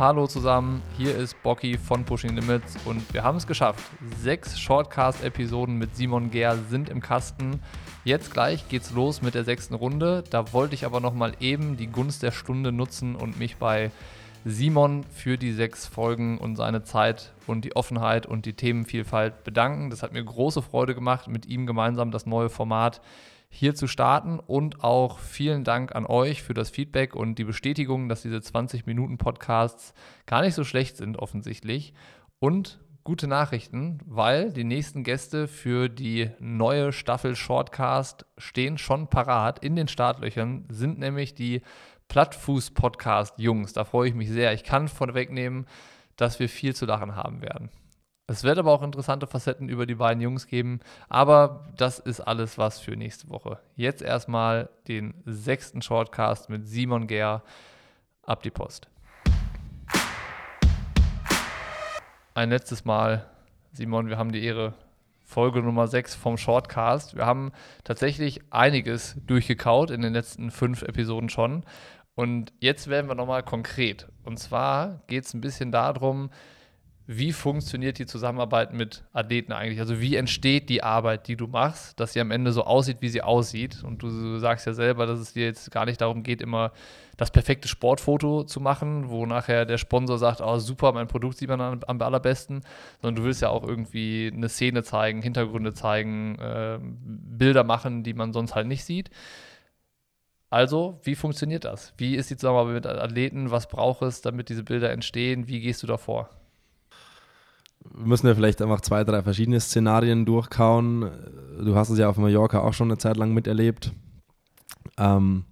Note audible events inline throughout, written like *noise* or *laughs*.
hallo zusammen. Hier ist Bocky von Pushing Limits und wir haben es geschafft. Sechs Shortcast-Episoden mit Simon Gehr sind im Kasten. Jetzt gleich geht's los mit der sechsten Runde. Da wollte ich aber nochmal eben die Gunst der Stunde nutzen und mich bei Simon für die sechs Folgen und seine Zeit und die Offenheit und die Themenvielfalt bedanken. Das hat mir große Freude gemacht, mit ihm gemeinsam das neue Format hier zu starten und auch vielen Dank an euch für das Feedback und die Bestätigung, dass diese 20 Minuten Podcasts gar nicht so schlecht sind offensichtlich und gute Nachrichten, weil die nächsten Gäste für die neue Staffel Shortcast stehen schon parat in den Startlöchern, sind nämlich die Plattfuß-Podcast-Jungs. Da freue ich mich sehr. Ich kann vorwegnehmen, dass wir viel zu lachen haben werden. Es wird aber auch interessante Facetten über die beiden Jungs geben, aber das ist alles was für nächste Woche. Jetzt erstmal den sechsten Shortcast mit Simon Gehr. Ab die Post. Ein letztes Mal, Simon, wir haben die Ehre, Folge Nummer 6 vom Shortcast. Wir haben tatsächlich einiges durchgekaut in den letzten fünf Episoden schon. Und jetzt werden wir nochmal konkret. Und zwar geht es ein bisschen darum, wie funktioniert die Zusammenarbeit mit Athleten eigentlich? Also wie entsteht die Arbeit, die du machst, dass sie am Ende so aussieht, wie sie aussieht? Und du sagst ja selber, dass es dir jetzt gar nicht darum geht, immer das perfekte Sportfoto zu machen, wo nachher der Sponsor sagt, oh super, mein Produkt sieht man am, allerbesten, sondern du willst ja auch irgendwie eine Szene zeigen, Hintergründe zeigen, äh, Bilder machen, die man sonst halt nicht sieht. Also, wie funktioniert das? Wie ist die Zusammenarbeit mit Athleten? Was braucht es, damit diese Bilder entstehen? Wie gehst du da vor? Wir müssen ja vielleicht einfach zwei, drei verschiedene Szenarien durchkauen. Du hast es ja auf Mallorca auch schon eine Zeit lang miterlebt. Ähm,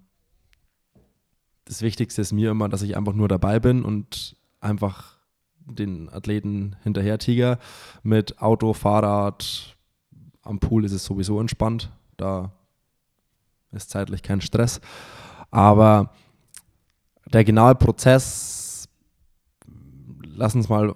das Wichtigste ist mir immer, dass ich einfach nur dabei bin und einfach den Athleten hinterher tiger. Mit Auto, Fahrrad, am Pool ist es sowieso entspannt. Da ist zeitlich kein Stress. Aber der genaue Prozess, lass uns mal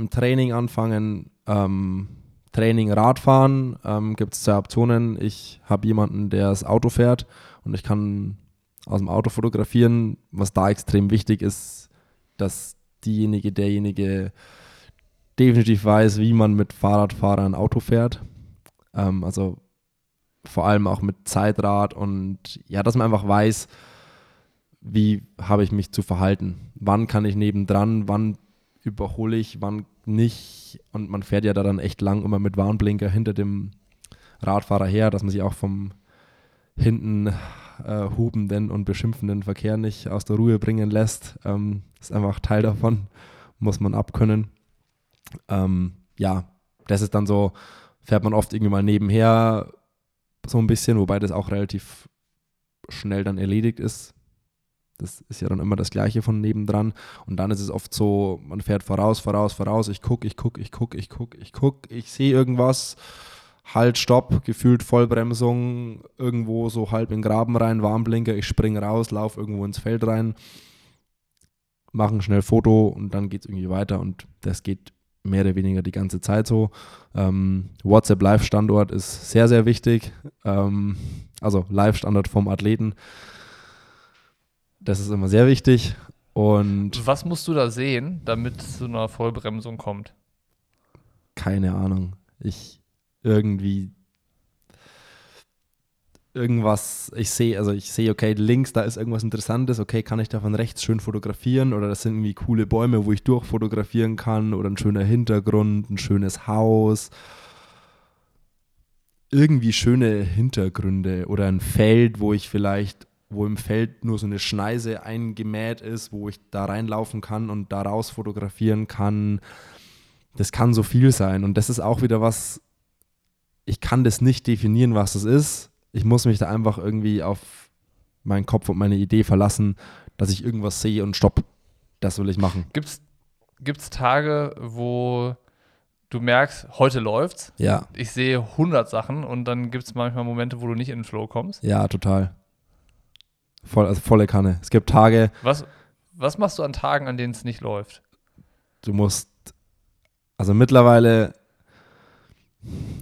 im Training anfangen. Ähm, Training Radfahren ähm, gibt es zwei Optionen. Ich habe jemanden, der das Auto fährt und ich kann aus dem Auto fotografieren. Was da extrem wichtig ist, dass diejenige, derjenige definitiv weiß, wie man mit Fahrradfahrern Auto fährt. Ähm, also vor allem auch mit Zeitrad und ja, dass man einfach weiß, wie habe ich mich zu verhalten. Wann kann ich nebendran, wann überhole ich, wann nicht. Und man fährt ja da dann echt lang immer mit Warnblinker hinter dem Radfahrer her, dass man sich auch vom hinten äh, hubenden und beschimpfenden Verkehr nicht aus der Ruhe bringen lässt. Ähm, ist einfach Teil davon, muss man abkönnen. Ähm, ja, das ist dann so, fährt man oft irgendwie mal nebenher so ein bisschen, wobei das auch relativ schnell dann erledigt ist. Das ist ja dann immer das Gleiche von nebendran. Und dann ist es oft so, man fährt voraus, voraus, voraus. Ich gucke, ich gucke, ich gucke, ich gucke, ich gucke, ich sehe irgendwas. Halt, Stopp, gefühlt Vollbremsung, irgendwo so halb in den Graben rein, Warnblinker, ich springe raus, laufe irgendwo ins Feld rein, mache ein schnell Foto und dann geht es irgendwie weiter. Und das geht mehr oder weniger die ganze Zeit so. Ähm, WhatsApp Live-Standort ist sehr, sehr wichtig. Ähm, also Live-Standort vom Athleten. Das ist immer sehr wichtig. Und was musst du da sehen, damit es zu einer Vollbremsung kommt? Keine Ahnung. Ich irgendwie irgendwas, ich sehe, also ich sehe, okay, links, da ist irgendwas Interessantes, okay, kann ich da von rechts schön fotografieren oder das sind irgendwie coole Bäume, wo ich durchfotografieren kann oder ein schöner Hintergrund, ein schönes Haus. Irgendwie schöne Hintergründe oder ein Feld, wo ich vielleicht wo im Feld nur so eine Schneise eingemäht ist, wo ich da reinlaufen kann und daraus fotografieren kann. Das kann so viel sein. Und das ist auch wieder was, ich kann das nicht definieren, was das ist. Ich muss mich da einfach irgendwie auf meinen Kopf und meine Idee verlassen, dass ich irgendwas sehe und stopp, das will ich machen. Gibt es Tage, wo du merkst, heute läuft's? Ja. Ich sehe 100 Sachen und dann gibt es manchmal Momente, wo du nicht in den Flow kommst? Ja, total. Voll, also volle Kanne. Es gibt Tage. Was, was machst du an Tagen, an denen es nicht läuft? Du musst, also mittlerweile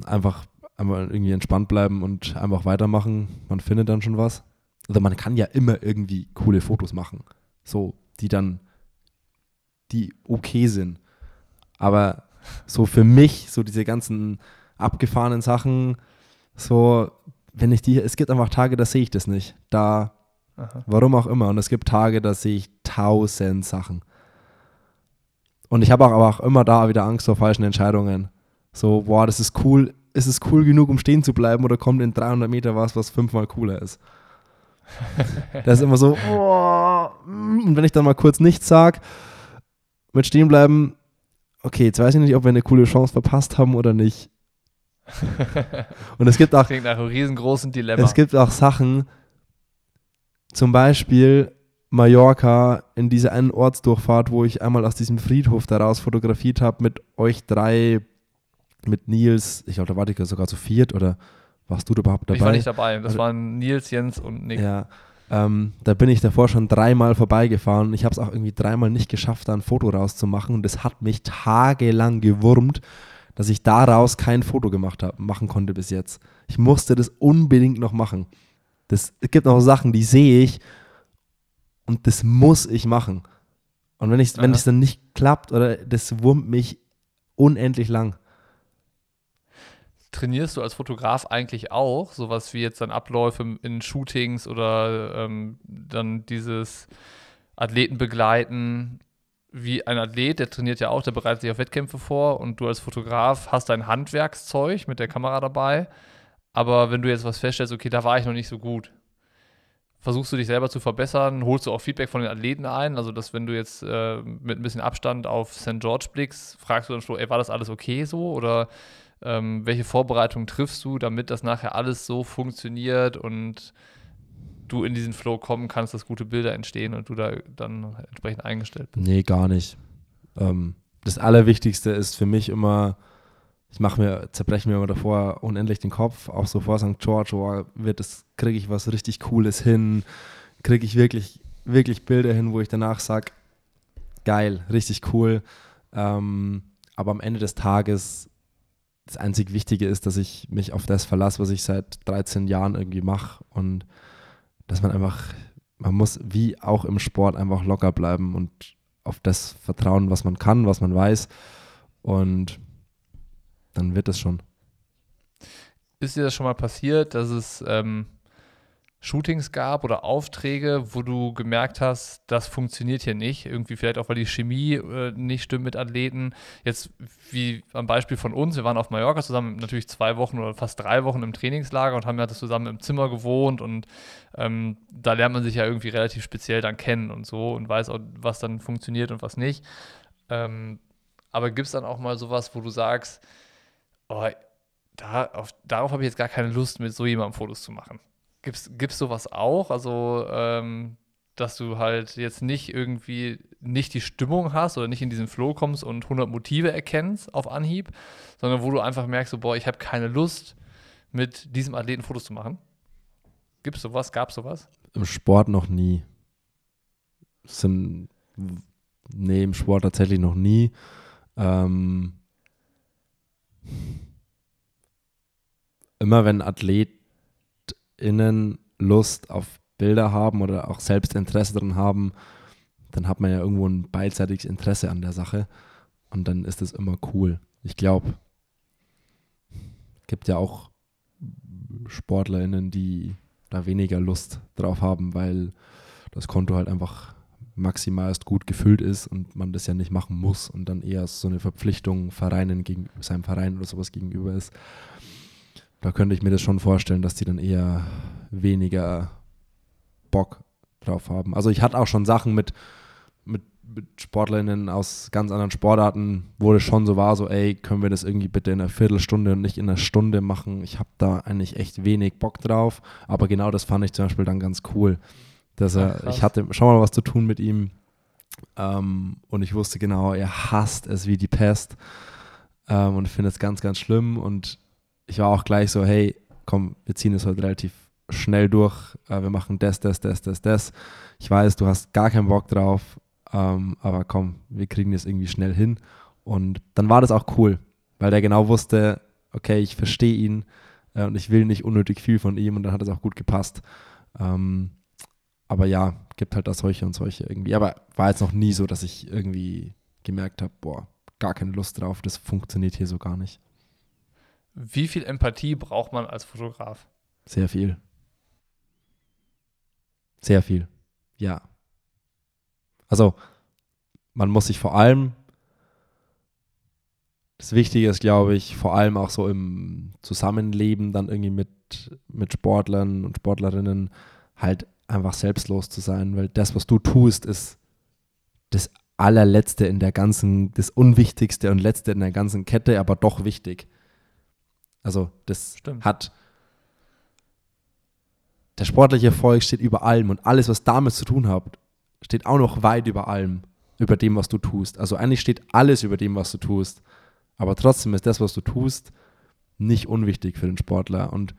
einfach einmal irgendwie entspannt bleiben und einfach weitermachen. Man findet dann schon was. Also man kann ja immer irgendwie coole Fotos machen. So, die dann die okay sind. Aber so für mich, so diese ganzen abgefahrenen Sachen, so, wenn ich die, es gibt einfach Tage, da sehe ich das nicht. Da, Aha. warum auch immer. Und es gibt Tage, da sehe ich tausend Sachen. Und ich habe auch, aber auch immer da wieder Angst vor falschen Entscheidungen. So, boah, das ist cool. Ist es cool genug, um stehen zu bleiben oder kommt in 300 Meter was, was fünfmal cooler ist? *laughs* das ist immer so, boah. und wenn ich dann mal kurz nichts sage, mit stehen bleiben, okay, jetzt weiß ich nicht, ob wir eine coole Chance verpasst haben oder nicht. *laughs* und es gibt auch. Klingt nach einem riesengroßen Dilemma. Es gibt auch Sachen, zum Beispiel Mallorca in dieser einen Ortsdurchfahrt, wo ich einmal aus diesem Friedhof daraus fotografiert habe mit euch drei, mit Nils, ich glaube, da war ich sogar zu viert oder warst du überhaupt dabei? Ich war nicht dabei, das also, waren Nils, Jens und Nick. Ja, ähm, da bin ich davor schon dreimal vorbeigefahren. Ich habe es auch irgendwie dreimal nicht geschafft, da ein Foto rauszumachen und das hat mich tagelang gewurmt, dass ich daraus kein Foto gemacht habe, machen konnte bis jetzt. Ich musste das unbedingt noch machen. Das, es gibt noch Sachen, die sehe ich und das muss ich machen. Und wenn, ich, wenn es dann nicht klappt oder das wurmt mich unendlich lang. Trainierst du als Fotograf eigentlich auch sowas wie jetzt dann Abläufe in Shootings oder ähm, dann dieses Athleten begleiten? Wie ein Athlet, der trainiert ja auch, der bereitet sich auf Wettkämpfe vor und du als Fotograf hast dein Handwerkszeug mit der Kamera dabei. Aber wenn du jetzt was feststellst, okay, da war ich noch nicht so gut, versuchst du dich selber zu verbessern, holst du auch Feedback von den Athleten ein, also dass wenn du jetzt äh, mit ein bisschen Abstand auf St. George blickst, fragst du dann schon, ey, war das alles okay so oder ähm, welche Vorbereitungen triffst du, damit das nachher alles so funktioniert und du in diesen Flow kommen kannst, dass gute Bilder entstehen und du da dann entsprechend eingestellt bist? Nee, gar nicht. Ähm, das Allerwichtigste ist für mich immer, ich mache mir, zerbreche mir immer davor unendlich den Kopf, auch so vor St. George, oh, wird das, kriege ich was richtig Cooles hin, kriege ich wirklich, wirklich Bilder hin, wo ich danach sage, geil, richtig cool. Ähm, aber am Ende des Tages, das einzig Wichtige ist, dass ich mich auf das verlasse, was ich seit 13 Jahren irgendwie mache und dass man einfach, man muss wie auch im Sport einfach locker bleiben und auf das vertrauen, was man kann, was man weiß und dann wird es schon. Ist dir das schon mal passiert, dass es ähm, Shootings gab oder Aufträge, wo du gemerkt hast, das funktioniert hier nicht? Irgendwie vielleicht auch, weil die Chemie äh, nicht stimmt mit Athleten. Jetzt wie am Beispiel von uns, wir waren auf Mallorca zusammen, natürlich zwei Wochen oder fast drei Wochen im Trainingslager und haben ja das zusammen im Zimmer gewohnt und ähm, da lernt man sich ja irgendwie relativ speziell dann kennen und so und weiß auch, was dann funktioniert und was nicht. Ähm, aber gibt es dann auch mal sowas, wo du sagst, oh, da, auf, darauf habe ich jetzt gar keine Lust, mit so jemandem Fotos zu machen. Gibt es sowas auch? Also, ähm, dass du halt jetzt nicht irgendwie nicht die Stimmung hast oder nicht in diesen Flow kommst und 100 Motive erkennst auf Anhieb, sondern wo du einfach merkst, so, boah, ich habe keine Lust, mit diesem Athleten Fotos zu machen? Gibt es sowas? Gab es sowas? Im Sport noch nie. Sind, nee, im Sport tatsächlich noch nie. Ähm, immer wenn AthletInnen Lust auf Bilder haben oder auch selbst Interesse daran haben, dann hat man ja irgendwo ein beidseitiges Interesse an der Sache und dann ist es immer cool. Ich glaube, es gibt ja auch SportlerInnen, die da weniger Lust drauf haben, weil das Konto halt einfach maximalst gut gefüllt ist und man das ja nicht machen muss und dann eher so eine Verpflichtung Vereinen gegen seinem Verein oder sowas gegenüber ist. Da könnte ich mir das schon vorstellen, dass die dann eher weniger Bock drauf haben. Also ich hatte auch schon Sachen mit, mit, mit Sportlerinnen aus ganz anderen Sportarten, wo es schon so war, so ey, können wir das irgendwie bitte in einer Viertelstunde und nicht in einer Stunde machen. Ich habe da eigentlich echt wenig Bock drauf, aber genau das fand ich zum Beispiel dann ganz cool dass er, Ach, ich hatte schon mal was zu tun mit ihm ähm, und ich wusste genau, er hasst es wie die Pest ähm, und findet es ganz, ganz schlimm und ich war auch gleich so, hey, komm, wir ziehen es heute relativ schnell durch, äh, wir machen das, das, das, das, das. Ich weiß, du hast gar keinen Bock drauf, ähm, aber komm, wir kriegen das irgendwie schnell hin und dann war das auch cool, weil der genau wusste, okay, ich verstehe ihn äh, und ich will nicht unnötig viel von ihm und dann hat es auch gut gepasst. Ähm, aber ja, gibt halt da solche und solche irgendwie. Aber war jetzt noch nie so, dass ich irgendwie gemerkt habe, boah, gar keine Lust drauf, das funktioniert hier so gar nicht. Wie viel Empathie braucht man als Fotograf? Sehr viel. Sehr viel. Ja. Also, man muss sich vor allem, das Wichtige ist, glaube ich, vor allem auch so im Zusammenleben dann irgendwie mit, mit Sportlern und Sportlerinnen halt einfach selbstlos zu sein, weil das, was du tust, ist das allerletzte in der ganzen, das unwichtigste und letzte in der ganzen Kette, aber doch wichtig. Also das Stimmt. hat der sportliche Erfolg steht über allem und alles, was damit zu tun hat, steht auch noch weit über allem, über dem, was du tust. Also eigentlich steht alles über dem, was du tust. Aber trotzdem ist das, was du tust, nicht unwichtig für den Sportler. Und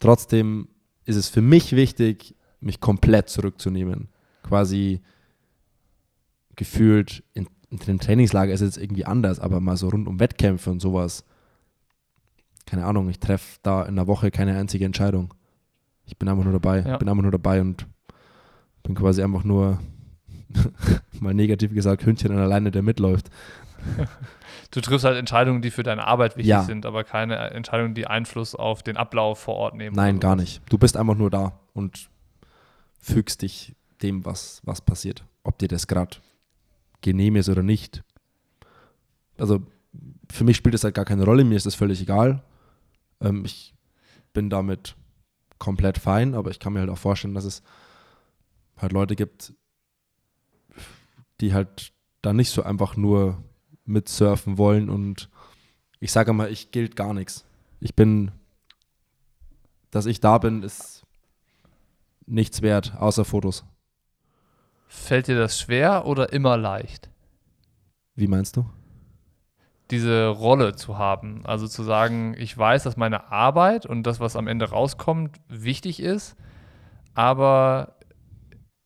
trotzdem ist es für mich wichtig, mich komplett zurückzunehmen. Quasi gefühlt in, in dem Trainingslager ist es jetzt irgendwie anders, aber mal so rund um Wettkämpfe und sowas. Keine Ahnung, ich treffe da in der Woche keine einzige Entscheidung. Ich bin einfach nur dabei, Ja. bin einfach nur dabei und bin quasi einfach nur, *laughs* mal negativ gesagt, Hündchen an alleine, der mitläuft. *laughs* Du triffst halt Entscheidungen, die für deine Arbeit wichtig Ja. sind, aber keine Entscheidungen, die Einfluss auf den Ablauf vor Ort nehmen. Nein, gar nicht. Du bist einfach nur da und fügst dich dem, was, was passiert. Ob dir das gerade genehm ist oder nicht. Also für mich spielt das halt gar keine Rolle, mir ist das völlig egal. Ähm, ich bin damit komplett fein, aber ich kann mir halt auch vorstellen, dass es halt Leute gibt, die halt da nicht so einfach nur mitsurfen wollen und ich sage mal, ich gilt gar nichts. Ich bin dass ich da bin, ist nichts wert, außer Fotos. Fällt dir das schwer oder immer leicht, Wie meinst du? diese Rolle zu haben? Also zu sagen, ich weiß, dass meine Arbeit und das, was am Ende rauskommt, wichtig ist, aber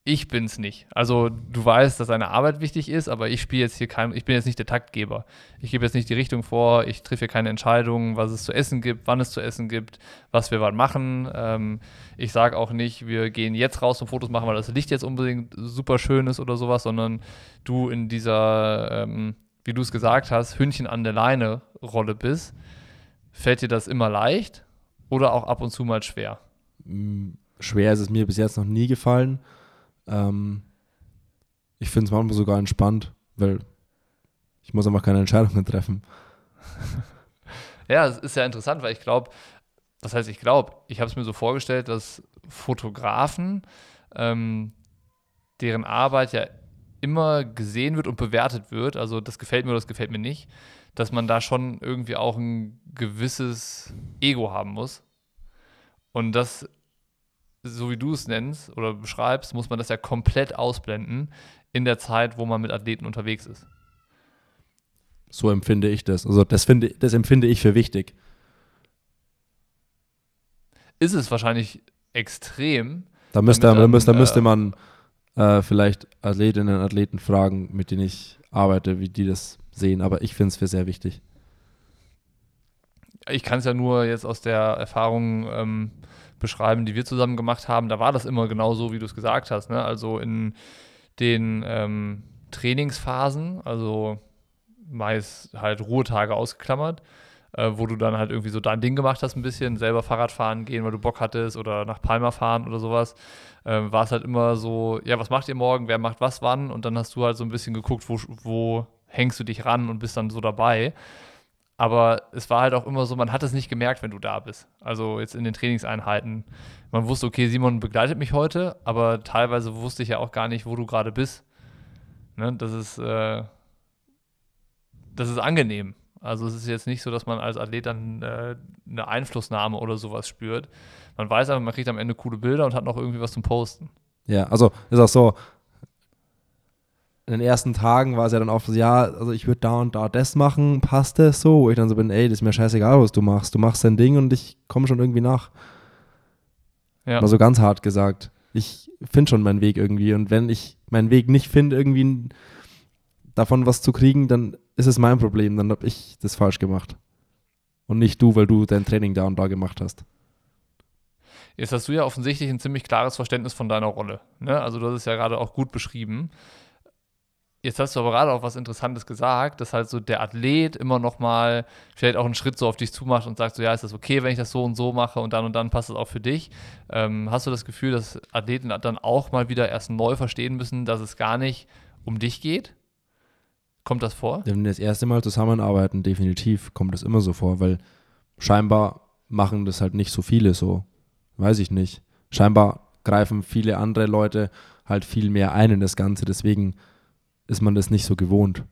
ich bin's nicht. Also du weißt, dass deine Arbeit wichtig ist, aber ich spiele jetzt hier kein, ich bin jetzt nicht der Taktgeber. Ich gebe jetzt nicht die Richtung vor, ich treffe hier keine Entscheidungen, was es zu essen gibt, wann es zu essen gibt, was wir wann machen. Ähm, ich sage auch nicht, wir gehen jetzt raus und Fotos machen, weil das Licht jetzt unbedingt super schön ist oder sowas, sondern du in dieser, ähm, wie du es gesagt hast, Hündchen an der Leine Rolle bist. Fällt dir das immer leicht oder auch ab und zu mal schwer? Mm, Schwer ist es mir bis jetzt noch nie gefallen. Ähm, ich finde es manchmal sogar entspannt, weil ich muss einfach keine Entscheidungen treffen. *laughs* Ja, es ist ja interessant, weil ich glaube, das heißt, ich glaube, ich habe es mir so vorgestellt, dass Fotografen, ähm, deren Arbeit ja immer gesehen wird und bewertet wird, also das gefällt mir oder das gefällt mir nicht, dass man da schon irgendwie auch ein gewisses Ego haben muss. Und das, so wie du es nennst oder beschreibst, muss man das ja komplett ausblenden in der Zeit, wo man mit Athleten unterwegs ist. So empfinde ich das. Also das, finde, das empfinde ich für wichtig. Ist es wahrscheinlich extrem, Da müsste, Damit da müsste, da müsste äh, man äh, vielleicht Athletinnen und Athleten fragen, mit denen ich arbeite, wie die das sehen. Aber ich finde es für sehr wichtig. ich kann es ja nur jetzt aus der Erfahrung ähm, beschreiben, die wir zusammen gemacht haben. Da war das immer genau so, wie du es gesagt hast. Ne? Also in den ähm, Trainingsphasen, also meist halt Ruhetage ausgeklammert, äh, wo du dann halt irgendwie so dein Ding gemacht hast, ein bisschen selber Fahrrad fahren gehen, weil du Bock hattest oder nach Palma fahren oder sowas, äh, war es halt immer so, ja, was macht ihr morgen, wer macht was wann und dann hast du halt so ein bisschen geguckt, wo, wo hängst du dich ran und bist dann so dabei. Aber es war halt auch immer so, man hat es nicht gemerkt, wenn du da bist. Also jetzt in den Trainingseinheiten. Man wusste, okay, Simon begleitet mich heute, aber teilweise wusste ich ja auch gar nicht, wo du gerade bist. Ne? Das ist, äh, das ist angenehm. Also es ist jetzt nicht so, dass man als Athlet dann äh, eine Einflussnahme oder sowas spürt. Man weiß aber, man kriegt am Ende coole Bilder und hat noch irgendwie was zum Posten. Ja, also ist auch so, in den ersten Tagen war es ja dann oft so, ja, also ich würde da und da das machen, passt das so? Wo ich dann so bin, ey, das ist mir scheißegal, was du machst. Du machst dein Ding und ich komme schon irgendwie nach. Ja. Mal so ganz hart gesagt. Ich finde schon meinen Weg irgendwie und wenn ich meinen Weg nicht finde, irgendwie davon was zu kriegen, dann ist es mein Problem, dann habe ich das falsch gemacht. Und nicht du, weil du dein Training da und da gemacht hast. Jetzt hast du ja offensichtlich ein ziemlich klares Verständnis von deiner Rolle. Ne? Also du hast es ja gerade auch gut beschrieben. Jetzt hast du aber gerade auch was Interessantes gesagt, dass halt so der Athlet immer noch mal vielleicht auch einen Schritt so auf dich zumacht und sagt so, ja, ist das okay, wenn ich das so und so mache und dann und dann passt das auch für dich. Ähm, hast du das Gefühl, dass Athleten dann auch mal wieder erst neu verstehen müssen, dass es gar nicht um dich geht? Kommt das vor? Wenn wir das erste Mal zusammenarbeiten, definitiv kommt das immer so vor, weil scheinbar machen das halt nicht so viele so. Weiß ich nicht. Scheinbar greifen viele andere Leute halt viel mehr ein in das Ganze. Deswegen ist man das nicht so gewohnt.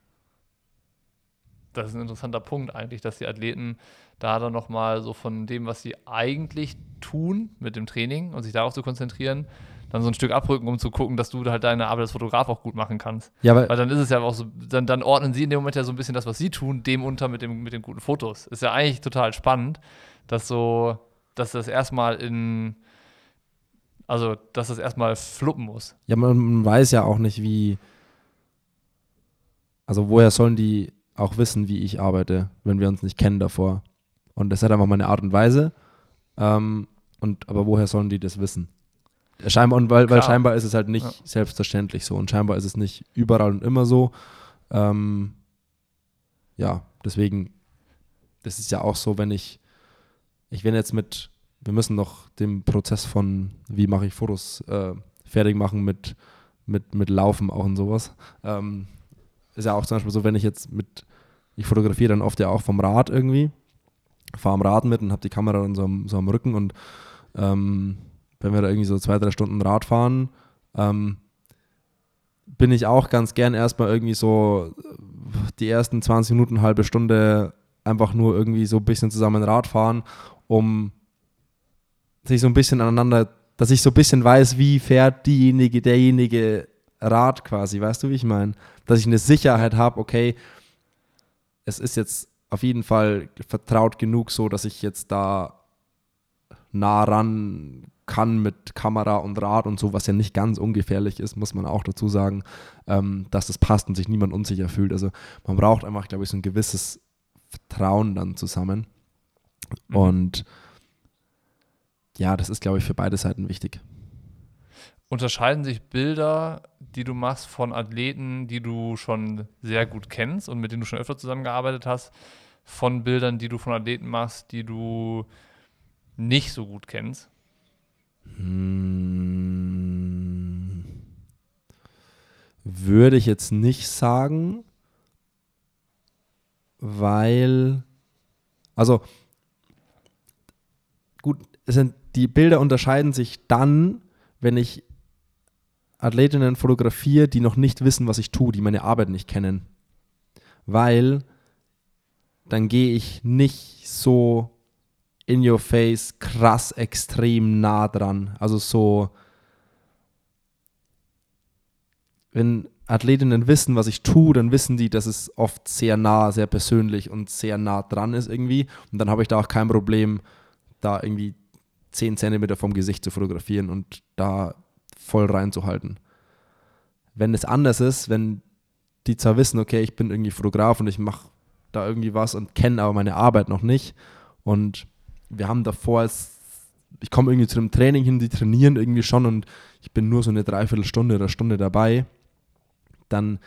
Das ist ein interessanter Punkt eigentlich, dass die Athleten da dann nochmal so von dem, was sie eigentlich tun mit dem Training und sich darauf zu konzentrieren, dann so ein Stück abrücken, um zu gucken, dass du halt deine Arbeit als Fotograf auch gut machen kannst. Ja, weil, weil dann ist es ja auch so, dann, dann ordnen sie in dem Moment ja so ein bisschen das, was sie tun, dem unter mit, dem, mit den guten Fotos. Ist ja eigentlich total spannend, dass so, dass das erstmal in, also dass das erstmal fluppen muss. Ja, man weiß ja auch nicht, wie, also woher sollen die auch wissen, wie ich arbeite, wenn wir uns nicht kennen davor? Und das ist halt einfach meine Art und Weise. Ähm, und, aber woher sollen die das wissen? Scheinbar, und weil, weil scheinbar ist es halt nicht ja. selbstverständlich so und scheinbar ist es nicht überall und immer so. Ähm, ja, deswegen, das ist ja auch so, wenn ich, ich bin jetzt mit, wir müssen noch den Prozess von, wie mache ich Fotos äh, fertig machen mit, mit, mit Laufen auch und sowas. Ähm, ist ja auch zum Beispiel so, wenn ich jetzt mit, ich fotografiere dann oft ja auch vom Rad irgendwie, fahre am Rad mit und habe die Kamera dann so am, so am Rücken und ähm, wenn wir da irgendwie so zwei, drei Stunden Rad fahren, ähm, bin ich auch ganz gern erstmal irgendwie so die ersten 20 Minuten, halbe Stunde einfach nur irgendwie so ein bisschen zusammen Rad fahren, um sich so ein bisschen aneinander, dass ich so ein bisschen weiß, wie fährt diejenige, derjenige Rad quasi, weißt du, wie ich meine? Dass ich eine Sicherheit habe, okay, es ist jetzt auf jeden Fall vertraut genug so, dass ich jetzt da nah ran kann mit Kamera und Rad und so, was ja nicht ganz ungefährlich ist, muss man auch dazu sagen, ähm, dass das passt und sich niemand unsicher fühlt. Also man braucht einfach, glaube ich, so ein gewisses Vertrauen dann zusammen. Mhm. Und ja, das ist, glaube ich, für beide Seiten wichtig. Unterscheiden sich Bilder, die du machst von Athleten, die du schon sehr gut kennst und mit denen du schon öfter zusammengearbeitet hast, von Bildern, die du von Athleten machst, die du nicht so gut kennst? Hm, würde ich jetzt nicht sagen, weil, also gut, sind, die Bilder unterscheiden sich dann, wenn ich Athletinnen fotografiere, die noch nicht wissen, was ich tue, die meine Arbeit nicht kennen. Weil dann gehe ich nicht so in your face krass extrem nah dran. Also so, wenn Athletinnen wissen, was ich tue, dann wissen die, dass es oft sehr nah, sehr persönlich und sehr nah dran ist irgendwie. Und dann habe ich da auch kein Problem, da irgendwie 10 Zentimeter vom Gesicht zu fotografieren und da voll reinzuhalten. Wenn es anders ist, wenn die zwar wissen, okay, ich bin irgendwie Fotograf und ich mache da irgendwie was und kenne aber meine Arbeit noch nicht und wir haben davor, ich komme irgendwie zu dem Training hin, die trainieren irgendwie schon und ich bin nur so eine Dreiviertelstunde oder Stunde dabei, dann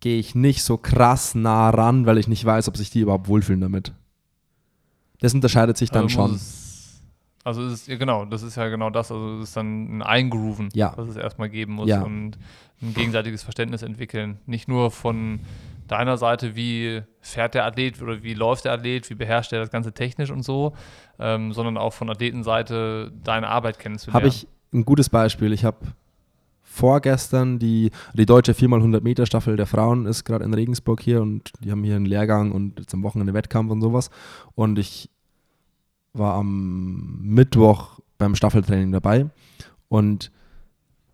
gehe ich nicht so krass nah ran, weil ich nicht weiß, ob sich die überhaupt wohlfühlen damit. Das unterscheidet sich dann also schon. Es also ist, ja, genau, das ist ja genau das. Also es ist dann ein Eingrooven, ja. was es erstmal geben muss ja. und ein gegenseitiges Verständnis entwickeln. Nicht nur von deiner Seite, wie fährt der Athlet oder wie läuft der Athlet, wie beherrscht er das Ganze technisch und so, ähm, sondern auch von Athletenseite deine Arbeit kennenzulernen. Habe ich ein gutes Beispiel. Ich habe vorgestern die, die deutsche 4x100 Meter Staffel der Frauen ist gerade in Regensburg hier und die haben hier einen Lehrgang und jetzt am Wochenende Wettkampf und sowas. Und ich war am Mittwoch beim Staffeltraining dabei und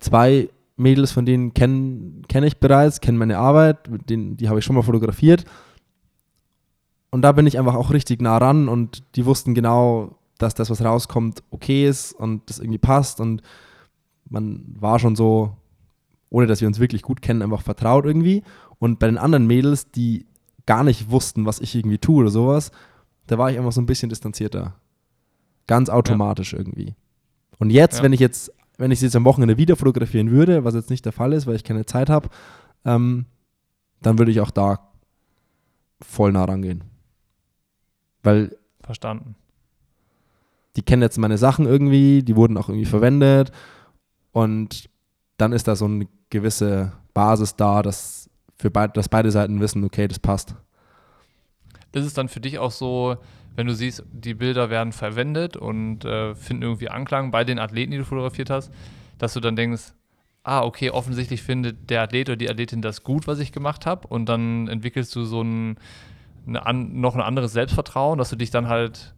zwei Mädels von denen kenne kenn ich bereits, kennen meine Arbeit, mit denen, die habe ich schon mal fotografiert. Und da bin ich einfach auch richtig nah ran und die wussten genau, dass das, was rauskommt, okay ist und das irgendwie passt. Und man war schon so, ohne dass wir uns wirklich gut kennen, einfach vertraut irgendwie. Und bei den anderen Mädels, die gar nicht wussten, was ich irgendwie tue oder sowas, da war ich einfach so ein bisschen distanzierter. Ganz automatisch ja. irgendwie. Und jetzt, ja. wenn ich jetzt, wenn ich sie jetzt am Wochenende wieder fotografieren würde, was jetzt nicht der Fall ist, weil ich keine Zeit habe, ähm, dann würde ich auch da voll nah rangehen. Weil Verstanden. die kennen jetzt meine Sachen irgendwie, die wurden auch irgendwie verwendet und dann ist da so eine gewisse Basis da, dass, für beid, dass beide Seiten wissen, okay, das passt. Ist es dann für dich auch so, wenn du siehst, die Bilder werden verwendet und äh, finden irgendwie Anklang bei den Athleten, die du fotografiert hast, dass du dann denkst, ah, okay, offensichtlich findet der Athlet oder die Athletin das gut, was ich gemacht habe und dann entwickelst du so ein, an, noch ein anderes Selbstvertrauen, dass du dich dann halt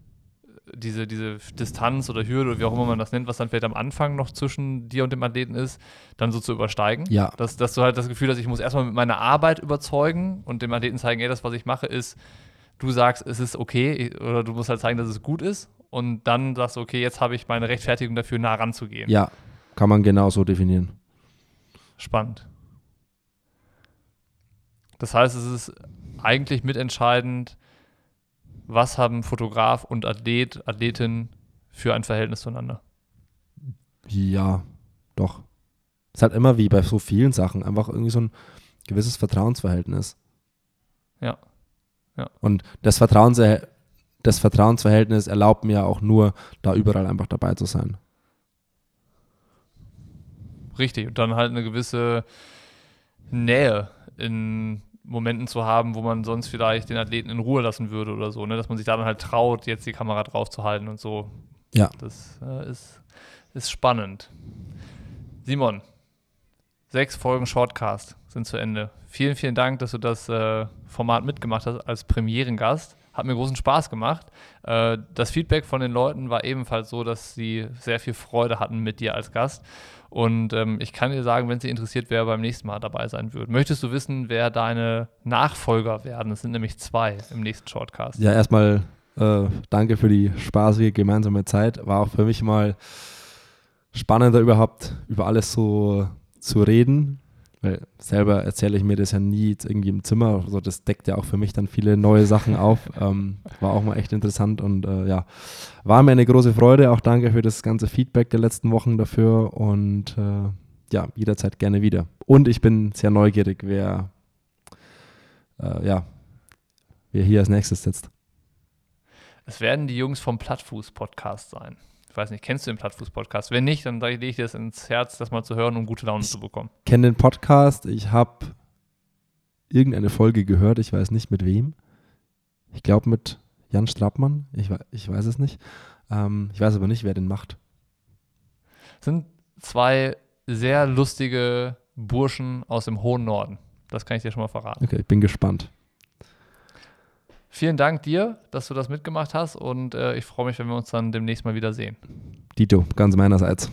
diese, diese Distanz oder Hürde oder wie auch immer man das nennt, was dann vielleicht am Anfang noch zwischen dir und dem Athleten ist, dann so zu übersteigen. Ja. Dass, dass du halt das Gefühl hast, ich muss erstmal mit meiner Arbeit überzeugen und dem Athleten zeigen, ey, das, was ich mache, ist, du sagst, es ist okay oder du musst halt zeigen, dass es gut ist und dann sagst du, okay, jetzt habe ich meine Rechtfertigung dafür, nah ranzugehen. Ja, kann man genau so definieren. Spannend. Das heißt, es ist eigentlich mitentscheidend, was haben Fotograf und Athlet, Athletin für ein Verhältnis zueinander. Ja, doch. Es ist halt immer wie bei so vielen Sachen einfach irgendwie so ein gewisses Vertrauensverhältnis. Ja. Ja. Und das, das Vertrauensverhältnis erlaubt mir auch nur, da überall einfach dabei zu sein. Richtig. Und dann halt eine gewisse Nähe in Momenten zu haben, wo man sonst vielleicht den Athleten in Ruhe lassen würde oder so, ne? dass man sich da dann halt traut, jetzt die Kamera drauf zu halten und so. Ja. Das äh, ist, ist spannend. Simon, sechs Folgen Shortcast sind zu Ende. Vielen, vielen Dank, dass du das äh, Format mitgemacht hast als Premierengast. Hat mir großen Spaß gemacht. Äh, das Feedback von den Leuten war ebenfalls so, dass sie sehr viel Freude hatten mit dir als Gast. Und ähm, ich kann dir sagen, wenn sie interessiert, wer beim nächsten Mal dabei sein wird. Möchtest du wissen, wer deine Nachfolger werden? Es sind nämlich zwei im nächsten Shortcast. Ja, erstmal äh, danke für die spaßige gemeinsame Zeit. War auch für mich mal spannender überhaupt über alles so zu reden. Weil selber erzähle ich mir das ja nie jetzt irgendwie im Zimmer. Also das deckt ja auch für mich dann viele neue Sachen auf. *laughs* Ähm, war auch mal echt interessant und äh, ja, war mir eine große Freude. Auch danke für das ganze Feedback der letzten Wochen dafür und äh, ja, jederzeit gerne wieder. Und ich bin sehr neugierig, wer äh, ja, wer hier als nächstes sitzt. Es werden die Jungs vom Plattfuß-Podcast sein. Ich weiß nicht, kennst du den Plattfuß-Podcast? Wenn nicht, dann lege ich dir das ins Herz, das mal zu hören, um gute Laune zu bekommen. Ich kenne den Podcast. Ich habe irgendeine Folge gehört. Ich weiß nicht mit wem. Ich glaube mit Jan Strappmann. Ich, ich weiß es nicht. Ähm, ich weiß aber nicht, wer den macht. Das sind zwei sehr lustige Burschen aus dem hohen Norden. Das kann ich dir schon mal verraten. Okay, ich bin gespannt. Vielen Dank dir, dass du das mitgemacht hast und äh, ich freue mich, wenn wir uns dann demnächst mal wieder sehen. Dito, ganz meinerseits.